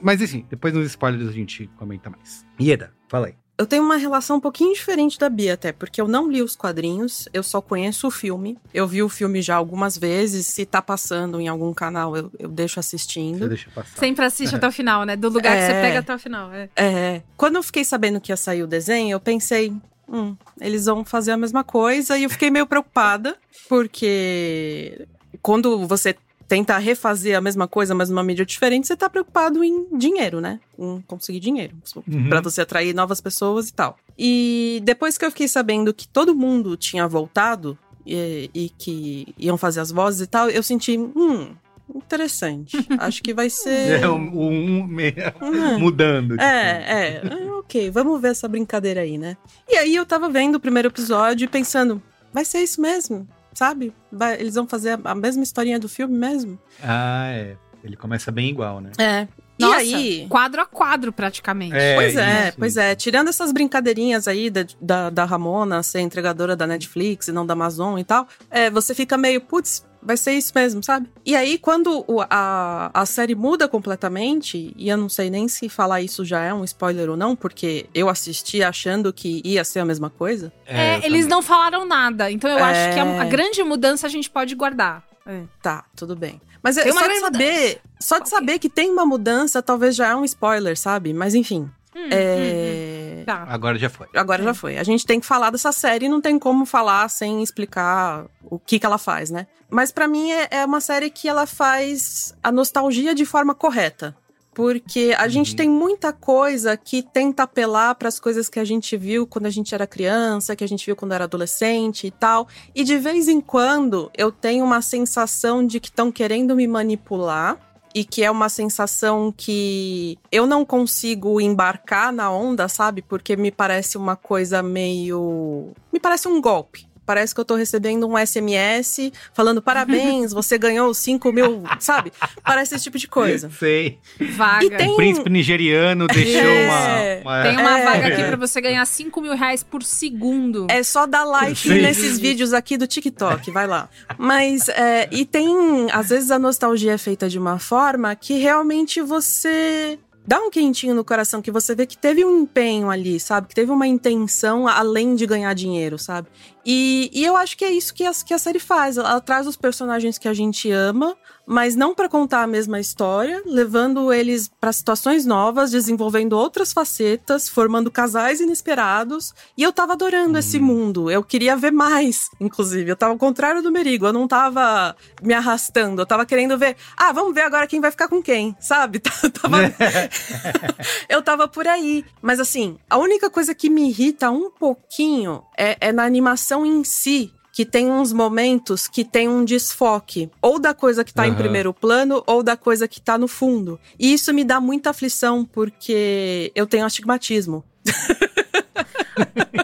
Mas assim, depois nos spoilers a gente comenta mais. Ieda, fala aí. Eu tenho uma relação um pouquinho diferente da Bia, até, porque eu não li os quadrinhos, eu só conheço o filme. Eu vi o filme já algumas vezes, se tá passando em algum canal, eu, eu deixo assistindo. Você deixa passar. Sempre assiste até o final, né? Do lugar que você É. pega até o final. É. É, quando eu fiquei sabendo que ia sair o desenho, eu pensei, hum, eles vão fazer a mesma coisa, e eu fiquei meio preocupada, porque quando você tenta refazer a mesma coisa, mas numa mídia diferente, você tá preocupado em dinheiro, né? Em conseguir dinheiro, Uhum. Pra você atrair novas pessoas e tal. E depois que eu fiquei sabendo que todo mundo tinha voltado e, e que iam fazer as vozes e tal, eu senti, hum, interessante. [laughs] Acho que vai ser. É, um, um- me- [laughs] Hum. mudando. tipo. É, é. Ah, ok, vamos ver essa brincadeira aí, né? E aí eu tava vendo o primeiro episódio e pensando, vai ser isso mesmo, sabe? Vai- eles vão fazer a, a mesma historinha do filme mesmo? Ah, é. Ele começa bem igual, né? É. Nossa, e aí? quadro a quadro, praticamente. É, pois é, isso, pois isso. é. Tirando essas brincadeirinhas aí da, da, da Ramona ser entregadora da Netflix e não da Amazon e tal, é, você fica meio, putz, vai ser isso mesmo, sabe? E aí, quando a, a série muda completamente, e eu não sei nem se falar isso já é um spoiler ou não, porque eu assisti achando que ia ser a mesma coisa. É, eu eles também. não falaram nada. Então eu acho que a, É. a grande mudança a gente pode guardar. É. Tá, tudo bem. Mas é só de saber, só de saber que tem uma mudança, talvez já é um spoiler, sabe? Mas enfim. Hum, é... hum, hum. Tá. Agora já foi. Agora já foi. A gente tem que falar dessa série e não tem como falar sem explicar o que, que ela faz, né? Mas pra mim é, é uma série que ela faz a nostalgia de forma correta. Porque a gente tem muita coisa que tenta apelar para as coisas que a gente viu quando a gente era criança, que a gente viu quando era adolescente e tal. E de vez em quando eu tenho uma sensação de que estão querendo me manipular e que é uma sensação que eu não consigo embarcar na onda, sabe? Porque me parece uma coisa meio. Me parece um golpe. Parece que eu tô recebendo um SMS falando parabéns, [laughs] você ganhou 5 mil, sabe? Parece esse tipo de coisa. [laughs] Sei. Vaga. E tem- O príncipe nigeriano deixou É. uma, uma- Tem uma É. vaga aqui pra você ganhar 5 mil reais por segundo. É só dar like nesses vídeos aqui do TikTok, vai lá. Mas, é, e tem, às vezes a nostalgia é feita de uma forma que realmente você dá um quentinho no coração, que você vê que teve um empenho ali, sabe? Que teve uma intenção além de ganhar dinheiro, sabe? E, e eu acho que é isso que a, que a série faz. Ela traz os personagens que a gente ama, mas não pra contar a mesma história, levando eles pra situações novas, desenvolvendo outras facetas, formando casais inesperados. E eu tava adorando esse mundo. Eu queria ver mais, inclusive. Eu tava ao contrário do Merigo. Eu não tava me arrastando. Eu tava querendo ver. Ah, vamos ver agora quem vai ficar com quem, sabe? [laughs] Tava- [laughs] eu tava por aí. Mas assim, a única coisa que me irrita um pouquinho é, é na animação em si. Que tem uns momentos que tem um desfoque, ou da coisa que tá em Aham. primeiro plano, ou da coisa que tá no fundo. E isso me dá muita aflição, porque eu tenho astigmatismo.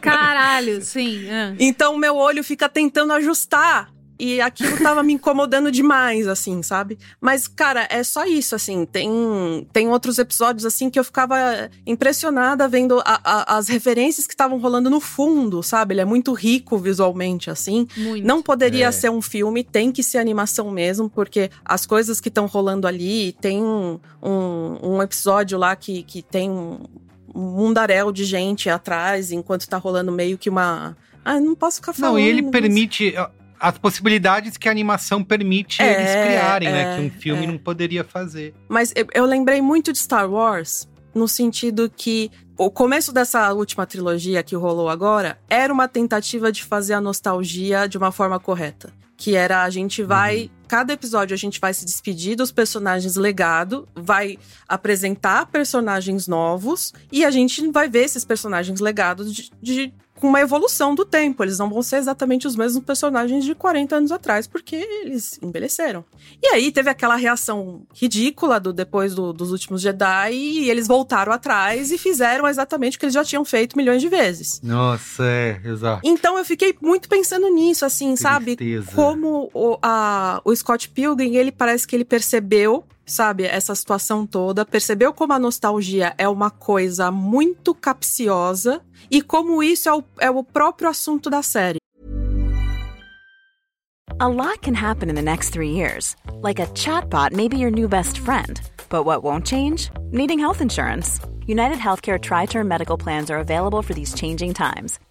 Caralho, sim. ah. Então meu olho fica tentando ajustar. E aquilo tava me incomodando demais, assim, sabe? Mas, cara, é só isso, assim. Tem, tem outros episódios, assim, que eu ficava impressionada vendo a- a- as referências que estavam rolando no fundo, sabe? Ele é muito rico visualmente, assim. Muito. Não poderia É. ser um filme, tem que ser animação mesmo, porque as coisas que estão rolando ali, tem um, um, episódio lá que, que tem um, um mundaréu de gente atrás, enquanto tá rolando meio que uma. Ah, não posso ficar falando. Não, e ele mas- permite as possibilidades que a animação permite É, eles criarem, né? é, Que um filme é. não poderia fazer. Mas eu, eu lembrei muito de Star Wars, no sentido que o começo dessa última trilogia que rolou agora era uma tentativa de fazer a nostalgia de uma forma correta. Que era a gente vai. Cada episódio a gente vai se despedir dos personagens legado, vai apresentar personagens novos e a gente vai ver esses personagens legados de, de- com uma evolução do tempo. Eles não vão ser exatamente os mesmos personagens de 40 anos atrás, porque eles envelheceram. E aí teve aquela reação ridícula do depois do- dos últimos Jedi e eles voltaram atrás e fizeram exatamente o que eles já tinham feito milhões de vezes. Nossa, é, exato. Então eu fiquei muito pensando nisso, assim, sabe? Tristeza. Como o, a- o Scott Pilgrim, ele parece que ele percebeu, sabe, essa situação toda, percebeu como a nostalgia é uma coisa muito capciosa e como isso é o, é o próprio assunto da série. A lot can happen in the next three years. Like a chatbot may be your new best friend. But what won't change? Needing health insurance. United Healthcare Tri Term Medical Plans are available for these changing times.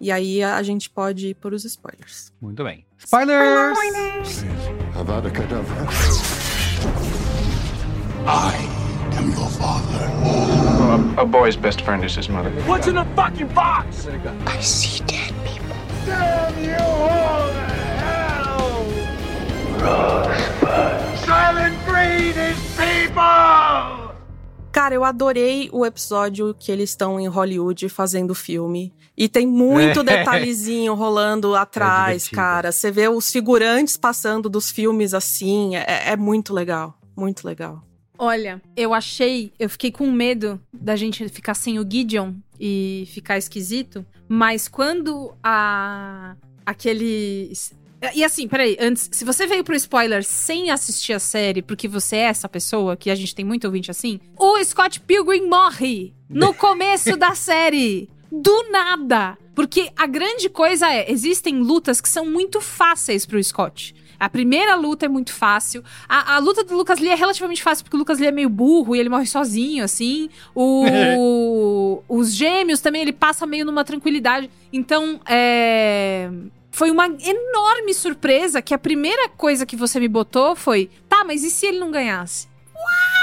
E aí a gente pode ir para os spoilers. Muito bem. Spoilers! Kedavra. I am your father. a, a boy's best friend is his mother. What's in the fucking box? I see dead people. Damn you all to hell! Rosebud. Silent breed is people! Cara, eu adorei o episódio que eles estão em Hollywood fazendo filme. E tem muito É. detalhezinho rolando atrás, divertido. cara. Você vê os figurantes passando dos filmes assim. É, é muito legal. Muito legal. Olha, eu achei, eu fiquei com medo da gente ficar sem o Gideon e ficar esquisito, mas quando a aquele e assim, peraí, antes, se você veio pro spoiler sem assistir a série, porque você é essa pessoa, que a gente tem muito ouvinte assim, o Scott Pilgrim morre no começo da [laughs] série. Do nada! Porque a grande coisa é, existem lutas que são muito fáceis pro Scott. A primeira luta é muito fácil. A, a luta do Lucas Lee é relativamente fácil, porque o Lucas Lee é meio burro e ele morre sozinho, assim. O, [laughs] os gêmeos também, ele passa meio numa tranquilidade. Então, é. Foi uma enorme surpresa que a primeira coisa que você me botou foi: tá, mas e se ele não ganhasse? Uá!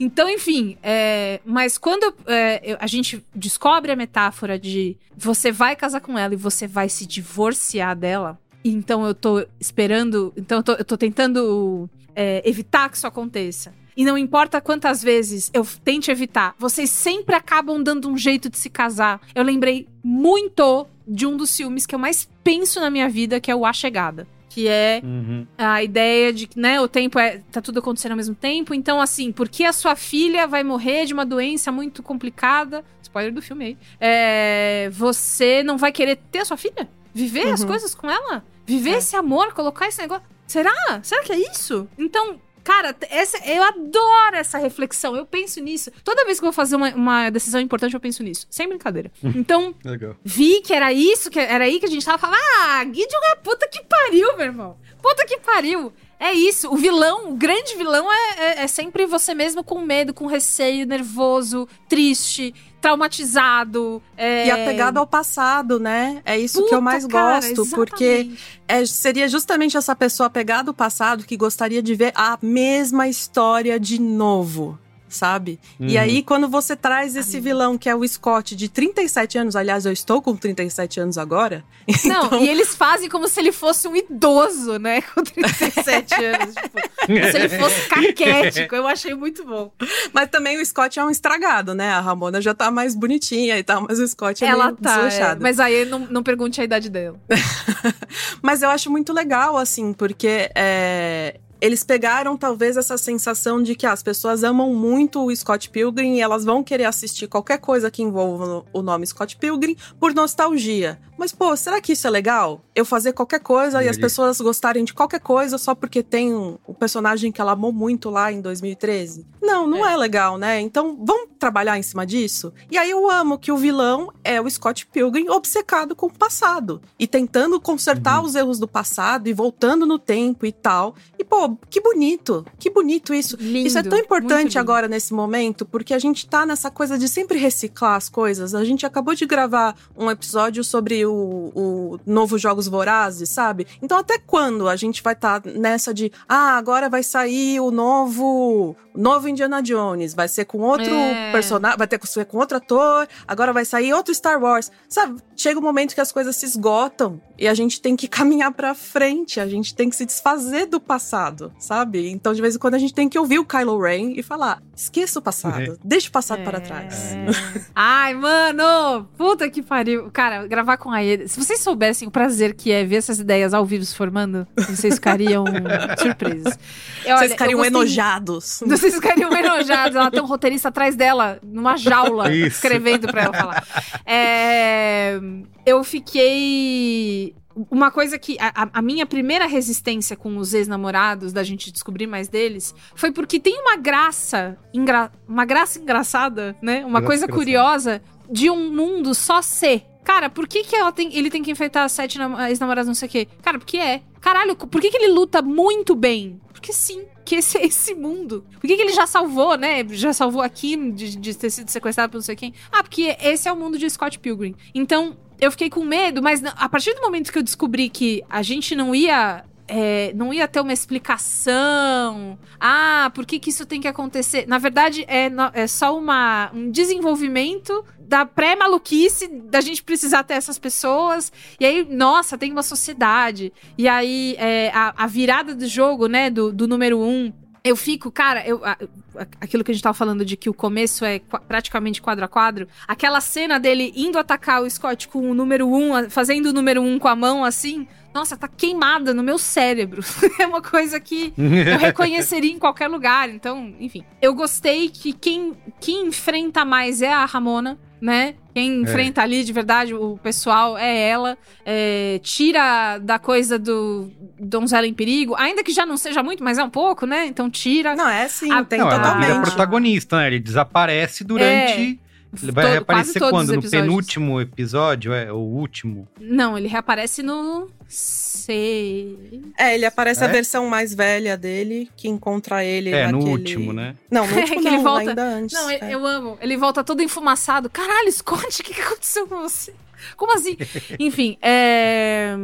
Então, enfim, é, mas quando é, a gente descobre a metáfora de você vai casar com ela e você vai se divorciar dela, então eu tô esperando, então eu tô, eu tô tentando é, evitar que isso aconteça. E não importa quantas vezes eu tente evitar, vocês sempre acabam dando um jeito de se casar. Eu lembrei muito de um dos filmes que eu mais penso na minha vida, que é o A Chegada. Que é Uhum. a ideia de que, né, o tempo é. tá tudo acontecendo ao mesmo tempo. Então, assim, porque a sua filha vai morrer de uma doença muito complicada. Spoiler do filme aí. É, você não vai querer ter a sua filha? Viver as Uhum. coisas com ela? Viver esse amor, colocar esse negócio. Será? Será que é isso? Então. Cara, essa, eu adoro essa reflexão. Eu penso nisso. Toda vez que eu vou fazer uma, uma decisão importante, eu penso nisso. Sem brincadeira. [laughs] Então, vi que era isso, que era aí que a gente tava falando. Ah, Gideon é puta que pariu, meu irmão. Puta que pariu. É isso. O vilão, o grande vilão é, é, é sempre você mesmo com medo, com receio, nervoso, triste, traumatizado. é- E apegado ao passado, né? É isso que eu Puta, mais cara, gosto, porque exatamente. é, seria justamente essa pessoa apegada ao passado que gostaria de ver a mesma história de novo. Sabe? E Uhum. aí, quando você traz esse vilão, que é o Scott, de 37 anos, aliás, eu estou com 37 anos agora. [laughs] Não, então- e eles fazem como se ele fosse um idoso, né? [laughs] Com 37 [laughs] anos. Tipo, como se ele fosse caquético. Eu achei muito bom. Mas também o Scott é um estragado, né? A Ramona já tá mais bonitinha e tal, mas o Scott é Ela meio tá. é, mas aí não, não pergunte a idade dela. Mas eu acho muito legal, assim, porque é, eles pegaram talvez essa sensação de que ah, as pessoas amam muito o Scott Pilgrim e elas vão querer assistir qualquer coisa que envolva o nome Scott Pilgrim por nostalgia. Mas, pô, será que isso é legal? Eu fazer qualquer coisa e as Ele- pessoas gostarem de qualquer coisa só porque tem um, um personagem que ela amou muito lá em 2013? Não, não é. legal, né? Então, vamos trabalhar em cima disso? E aí eu amo que o vilão é o Scott Pilgrim obcecado com o passado e tentando consertar os erros do passado e voltando no tempo e tal. E, pô, que bonito, que bonito isso. Lindo, isso é tão importante agora nesse momento, porque a gente tá nessa coisa de sempre reciclar as coisas. A gente acabou de gravar um episódio sobre o, o novo Jogos Vorazes, sabe? Então, até quando a gente vai estar nessa de, ah, agora vai sair o novo. Novo Indiana Jones, vai ser com outro É. personagem, vai ter que ser com outro ator, agora vai sair outro Star Wars. Sabe, chega um momento que as coisas se esgotam e a gente tem que [laughs] caminhar pra frente, a gente tem que se desfazer do passado, sabe? Então, de vez em quando, a gente tem que ouvir o Kylo Ren e falar: esqueça o passado, deixa o passado para trás. Ai, mano! Puta que pariu. Cara, gravar com a Se vocês soubessem o prazer que é ver essas ideias ao vivo se formando, vocês ficariam [laughs] surpresos. Eu, olha, Vocês ficariam gostei- enojados. [laughs] Vocês ficariam enojados. Ela tem um roteirista atrás dela, numa jaula, Isso. escrevendo pra ela falar. É, eu fiquei. Uma coisa que. A, a- a minha primeira resistência com os ex-namorados, da gente descobrir mais deles, foi porque tem uma graça. engra- uma graça engraçada, né? Uma Graça coisa engraçada. curiosa de um mundo só ser. Cara, por que, que ela tem, ele tem que enfrentar sete nam- ex-namorados, não sei o quê? Cara, porque é. Caralho, por que, que ele luta muito bem? Porque sim, que esse é esse mundo. Por que, que ele já salvou, né? Já salvou a Kim de, de ter sido sequestrado por não sei quem? Ah, porque esse é o mundo de Scott Pilgrim. Então, eu fiquei com medo, mas a partir do momento que eu descobri que a gente não ia. É, não ia ter uma explicação. Ah, por que, que isso tem que acontecer? Na verdade, é, é só uma, um desenvolvimento da pré-maluquice da gente precisar ter essas pessoas. E aí, nossa, tem uma sociedade. E aí, é, a, a virada do jogo, né, do, do número um. Eu fico, cara, eu, aquilo que a gente tava falando de que o começo é praticamente quadro a quadro. Aquela cena dele indo atacar o Scott com o número um, fazendo o número um com a mão assim. Nossa, tá queimada no meu cérebro. [laughs] é uma coisa que [laughs] eu reconheceria em qualquer lugar. Então, enfim. Eu gostei que quem, quem enfrenta mais é a Ramona, né? Quem enfrenta ali de verdade o pessoal é ela. É, tira da coisa do Donzela em Perigo, ainda que já não seja muito, mas é um pouco, né? Então tira. Não, é sim, A- tem Não, ela vira totalmente. protagonista, né? Ele desaparece durante. Ele vai Todo- reaparecer quase todos quando? os No episódios. penúltimo episódio? É, o último. Não, ele reaparece no. Sei. É, ele aparece a É? versão mais velha dele, que encontra ele É, no naquele... último, né? Não, no [laughs] É último que ele não, volta- ainda antes. Não, é. eu amo. Ele volta todo enfumaçado. Caralho, Scott, o que, que aconteceu com você? Como assim? [laughs] enfim, é...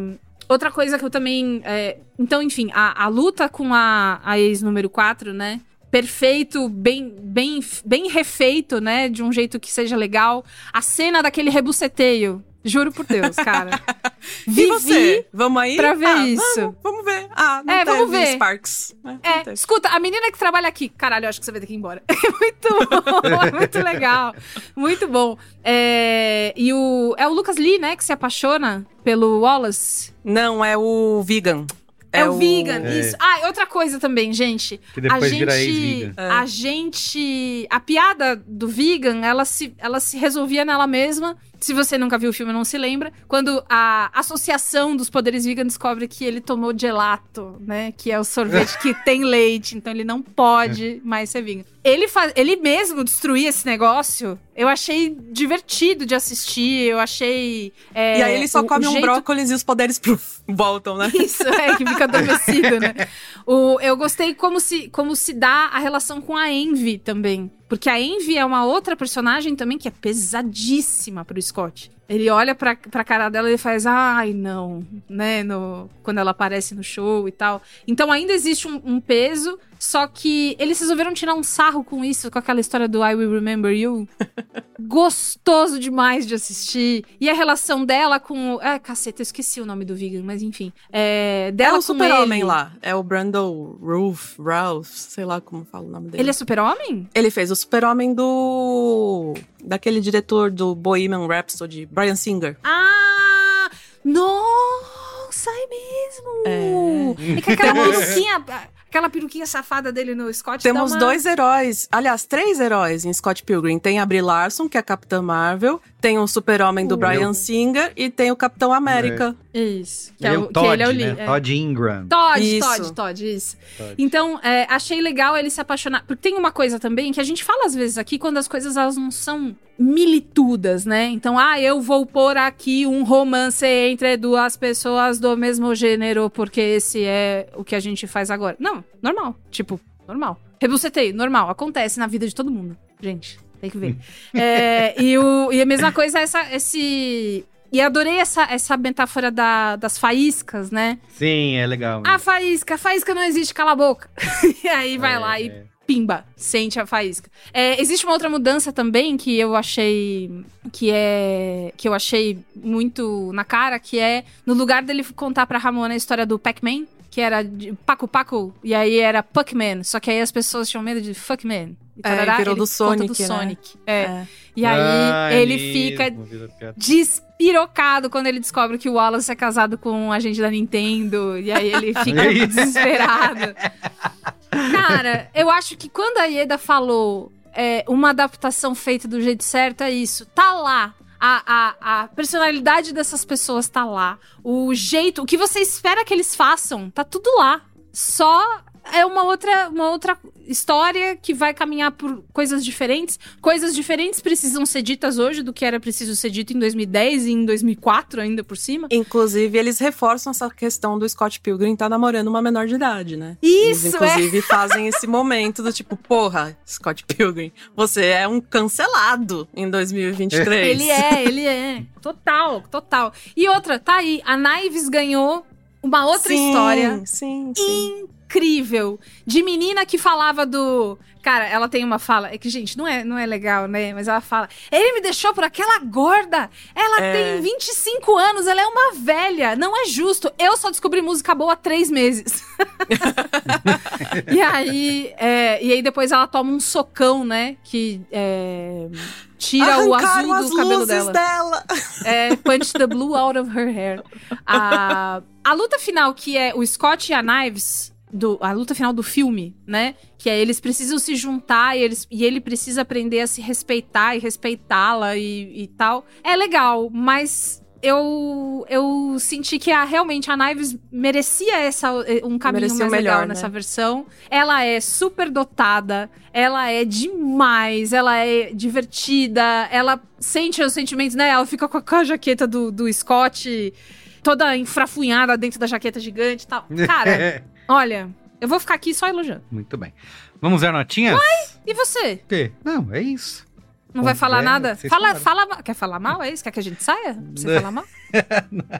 Outra coisa que eu também. é, Então, enfim, a, a luta com a, a ex número 4, né? Perfeito, bem, bem, bem refeito, né? De um jeito que seja legal. A cena daquele rebuceteio. Juro por Deus, cara. [laughs] E Vivi você? Vamos aí? pra ver Ah, isso. Vamos, vamos ver. Ah, não É, vamos ver. Sparks. É, não É, teve. escuta, a menina que trabalha aqui. Caralho, eu acho que você vai ter que ir embora. [laughs] É muito bom, é muito legal. Muito bom. É, e o. É o Lucas Lee, né, que se apaixona pelo Wallace. Não, é o vegan. É, o vegan, É. isso. Ah, e outra coisa também, gente. Que depois a vira gente, ex-vegan. É. A gente. A piada do vegan, ela se, ela se resolvia nela mesma. Se você nunca viu o filme, não se lembra. Quando a associação dos poderes vegan descobre que ele tomou gelato, né? Que é o sorvete que [laughs] tem leite, então ele não pode mais ser vegan. Ele, fa- ele mesmo destruir esse negócio, eu achei divertido de assistir, eu achei. é, e aí ele só o- come o um jeito- brócolis e os poderes pruf, [laughs] voltam, né? isso, é, que fica adormecido, né? [laughs] O, eu gostei como se, como se dá a relação com a Envy também. Porque a Envy é uma outra personagem também que é pesadíssima pro Scott. Ele olha pra, pra cara dela e faz, ai, não, né? No, quando ela aparece no show e tal. Então ainda existe um, um peso, só que eles resolveram tirar um sarro com isso, com aquela história do I Will Remember You. [laughs] Gostoso demais de assistir. E a relação dela com. É, caceta, eu esqueci o nome do vegan, mas enfim. É, É dela o com super-homem lá. É o Brandon Roof, Ralph, sei lá como fala o nome dele. Ele é super-homem? Ele fez o super-homem do... Daquele diretor do Bohemian Rhapsody, Brian Singer. Ah! Nossa, é mesmo! É, que aquela [laughs] peruquinha. Aquela peruquinha safada dele no Scott Temos uma... dois heróis, aliás, três heróis em Scott Pilgrim. Tem a Brie Larson, que é a Capitã Marvel, tem o super-homem do Uh. Brian Eu- Singer e tem o Capitão América. Isso. Que Ele é, é o, o que Todd, ele é o né? li- é. Todd Ingram. Todd, Isso. Todd, Todd, isso. Todd. Então, é, achei legal ele se apaixonar. Porque tem uma coisa também que a gente fala às vezes aqui quando as coisas elas não são militudas, né? Então, ah, eu vou pôr aqui um romance entre duas pessoas do mesmo gênero, porque esse é o que a gente faz agora. Não, normal. Tipo, normal. Rebucetei, normal. Acontece na vida de todo mundo. Gente, tem que ver. É, e, o, e a mesma coisa, essa, esse. E adorei essa, essa metáfora da- das faíscas, né? Sim, é legal. A faísca, a faísca não existe, cala a boca. [laughs] e aí vai É, lá e é. pimba, sente a faísca. É, existe uma outra mudança também que eu achei que é que eu achei muito na cara, que é no lugar dele contar pra Ramona a história do Pac-Man, que era de Paco Paco, e aí era Puckman, só que aí as pessoas tinham medo de Fuckman. E É, tarará, virou ele do Sonic, do né? Sonic. É. É. E aí Ah, ele mesmo, fica despirocado quando ele descobre que o Wallace é casado com um agente da Nintendo. E aí ele [laughs] fica Isso. desesperado. Cara, eu acho que quando a Ieda falou é, uma adaptação feita do jeito certo, é isso. Tá lá. A, a, a personalidade dessas pessoas tá lá. O jeito, o que você espera que eles façam, tá tudo lá. Só é uma outra, uma outra história que vai caminhar por coisas diferentes. Coisas diferentes precisam ser ditas hoje do que era preciso ser dito em 2010 e em 2004 ainda por cima. Inclusive, eles reforçam essa questão do Scott Pilgrim estar namorando uma menor de idade, né? Isso, Eles, inclusive, fazem esse momento do tipo, porra, Scott Pilgrim, você é um cancelado em 2023. Ele é, ele é. Total, total. E outra, tá aí, a Naives ganhou uma outra Sim, história Sim, sim. Incrível de menina que falava do Cara, ela tem uma fala, é que gente, não é, não é legal, né? Mas ela fala: "Ele me deixou por aquela gorda. Ela É. tem 25 anos, ela é uma velha. Não é justo. Eu só descobri música boa há três meses." [laughs] e aí, é, e aí depois ela toma um socão, né? Que é, tira o azul do cabelo dela. dela. É, punch the blue out of her hair. A, a luta final, que é o Scott e a Knives, do, a luta final do filme, né? Que é eles precisam se juntar e, eles, e ele precisa aprender a se respeitar e respeitá-la e, e tal. É legal, mas eu, eu senti que a, realmente a Knives merecia essa, um caminho Merecia mais melhor, legal né? nessa versão. Ela é super dotada, ela é demais, ela é divertida, ela sente os sentimentos, né? Ela fica com a, com a jaqueta do, do Scott toda enfrafunhada dentro da jaqueta gigante e tal. [laughs] Cara, olha, eu vou ficar aqui só elogiando. Muito bem. Vamos ver notinhas? E você? O quê? Não, é isso. Não vai falar nada? Fala, falaram. fala, quer falar mal? É isso? Quer que a gente saia? Você falar mal? [laughs]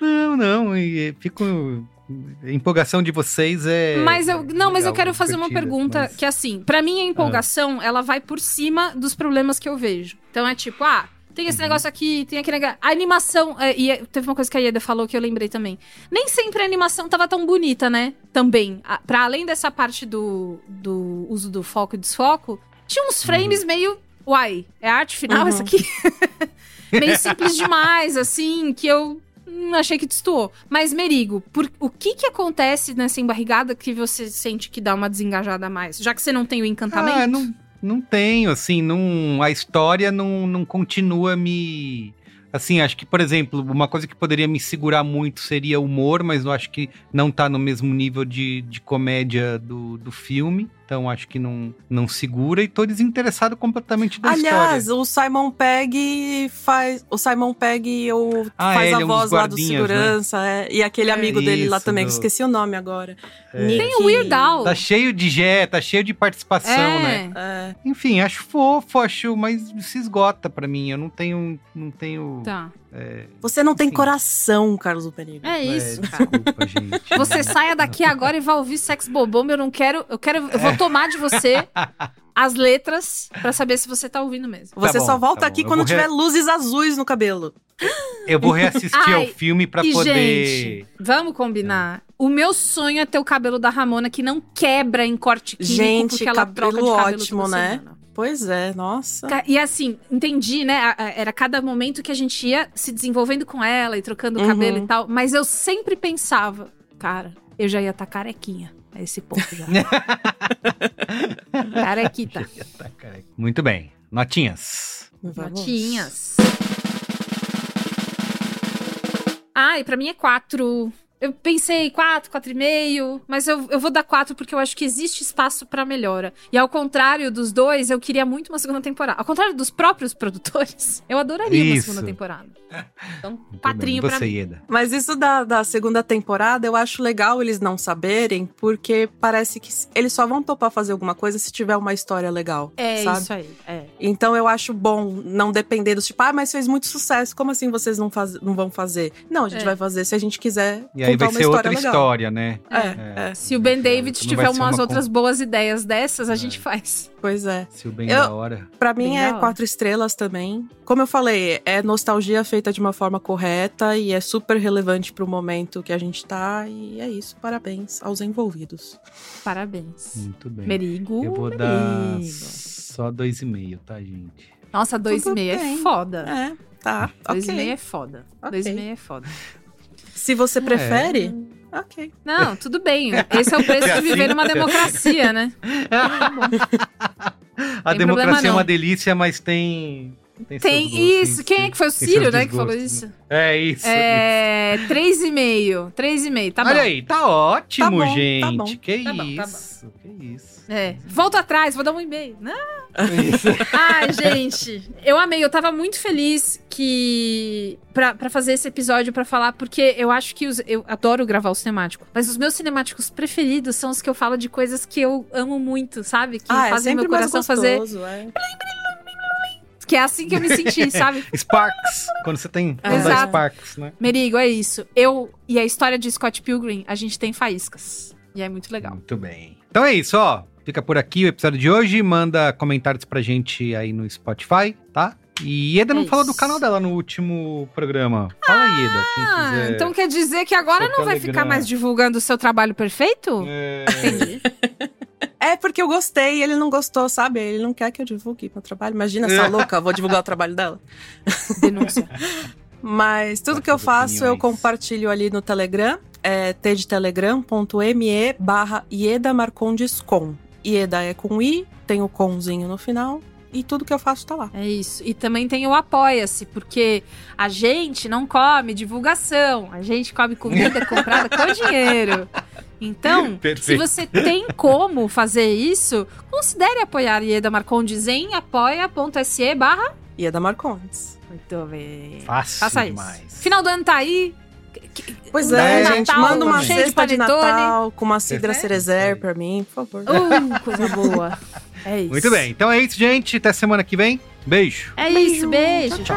Não, não, e fico. A empolgação de vocês é. Mas eu, não, mas eu quero fazer uma pergunta mas- que assim, pra mim a empolgação, ela vai por cima dos problemas que eu vejo. Então é tipo, ah, Tem esse negócio aqui, tem aquele negócio. A animação. é, e é, teve uma coisa que a Ieda falou que eu lembrei também. Nem sempre a animação tava tão bonita, né? Também. A- Pra além dessa parte do, do uso do foco e desfoco, tinha uns frames meio. Uai, é arte final Uhum. essa aqui? [laughs] meio simples demais, assim, que eu achei que destoou. Mas, Merigo, por, o que que acontece nessa embarrigada que você sente que dá uma desengajada a mais? Já que você não tem o encantamento? Ah, não, não tenho, assim, não, a história não, não continua me. Assim, acho que, por exemplo, uma coisa que poderia me segurar muito seria humor, mas eu acho que não tá no mesmo nível de, de comédia do, do filme. Então acho que não, não segura e tô desinteressado completamente da Aliás, história. o Simon Pegg faz. O Simon Pegg o, Ah, faz ele a é um voz lá do guardinhas, segurança. é, e aquele É amigo dele lá também, do- que esqueci o nome agora. É. Nick- Tem o Weird Al. Tá cheio de jé, tá cheio de participação, É. né? É. Enfim, acho fofo, acho, mas se esgota pra mim. Eu não tenho. Não tenho. Tá. É, Você não tem coração, Carlos Perigo. É isso, é, cara. desculpa, gente. [laughs] Você saia daqui agora e vai ouvir Sex Bobomb. Eu não quero. Eu quero. Eu vou tomar de você [laughs] as letras pra saber se você tá ouvindo mesmo. Você bom, só volta tá aqui bom. Quando re- tiver luzes azuis no cabelo. Eu vou reassistir Ai, ao filme pra e, poder. gente, vamos combinar. O meu sonho é ter o cabelo da Ramona que não quebra em corte químico Gente, porque ela troca de cabelo ótimo, toda né? semana. Pois é, nossa. E assim, entendi, né? Era cada momento que a gente ia se desenvolvendo com ela e trocando o Uhum. cabelo e tal. Mas eu sempre pensava, cara, eu já ia estar carequinha a esse ponto já. [laughs] Carequita. Muito bem. Notinhas. Vamos. Notinhas. Ai, pra mim é quatro. Eu pensei quatro, quatro e meio, mas eu, eu vou dar quatro porque eu acho que existe espaço pra melhora. E ao contrário dos dois, eu queria muito uma segunda temporada. Ao contrário dos próprios [laughs] produtores, eu adoraria uma Isso. segunda temporada. Então, pra Você, mim. Ieda. Mas isso da, da segunda temporada, eu acho legal eles não saberem, porque parece que eles só vão topar fazer alguma coisa se tiver uma história legal. É sabe? isso aí. É. Então eu acho bom não depender dos tipo, ah, mas fez muito sucesso, como assim vocês não, faz, não vão fazer? Não, a gente É. vai fazer se a gente quiser E aí contar vai uma ser história outra legal. história, né? É, é. Se o Ben David Não tiver umas uma outras com- boas ideias dessas, a gente faz. Pois é. Se o bem Eu- da hora. Pra mim Bem é quatro estrelas também. Como eu falei, é nostalgia feita de uma forma correta e é super relevante pro momento que a gente tá. E é isso. Parabéns aos envolvidos. Parabéns. Muito bem. Merigo. Eu vou dar Merigo. só dois e meio, tá, gente? Nossa, dois e Tudo meio é bem. foda. É, tá. Dois ok. e meio é foda. Ok. Dois e meio é foda. Se você prefere, ok. Não, tudo bem. Esse é o preço de viver assim- numa democracia, né? [laughs] A Tem democracia problema é uma delícia, mas tem. Tem, Tem isso. Quem é que foi o tem Círio, né, que falou desgostos, isso? né? É isso. É. Três e meio. Três e meio, tá bom. Olha aí, tá ótimo, Tá bom, tá gente. bom. Que Tá bom, tá isso, que isso. É. Volta atrás, vou dar um e-mail. Não. Isso. [laughs] Ai, gente, eu amei. Eu tava muito feliz que. Pra, pra fazer esse episódio, pra falar, porque eu acho que os, eu adoro gravar o cinemático. Mas os meus cinemáticos preferidos são os que eu falo de coisas que eu amo muito, sabe? Que ah, é fazem sempre meu mais coração fazer. gostoso, é. Que é assim que eu me senti, [laughs] sabe? Sparks. Quando você tem. Quando dá Exato. Sparks, né? Merigo, é isso. Eu e a história de Scott Pilgrim, a gente tem faíscas. E é muito legal. Muito bem. Então é isso, ó. Fica por aqui o episódio de hoje. Manda comentários pra gente aí no Spotify, tá? E Ieda não É falou do canal dela no último programa. Fala aí, Ieda. Quem Ah, quiser. então quer dizer que agora não vai Telegram. ficar mais divulgando o seu trabalho perfeito? É... Entendi. [laughs] É porque eu gostei e ele não gostou, sabe? Ele não quer que eu divulgue meu trabalho. Imagina essa [laughs] louca, vou divulgar o trabalho dela. [laughs] Denúncia. Mas tudo que eu faço, eu compartilho ali no Telegram. É tdtelegram.me barra Ieda Marcondes com. Ieda é com I, tem o comzinho no final. E tudo que eu faço tá lá. É isso. E também tem o Apoia-se, porque a gente não come divulgação, a gente come comida [laughs] comprada com dinheiro. Então, se Perfeito. você tem como fazer isso, considere apoiar Ieda Marcondes em apoia.se barra. Ieda Marcondes. Muito bem. Fácil Faça isso. demais. Final do ano tá aí. Pois Um é, Natal gente, manda uma de cesta de, panetone. Natal com uma cidra É, cerezer pra mim, por favor. Uh, coisa boa. É isso. Muito bem. Então é isso, gente. Até semana que vem. Beijo. É isso, beijo. tchau.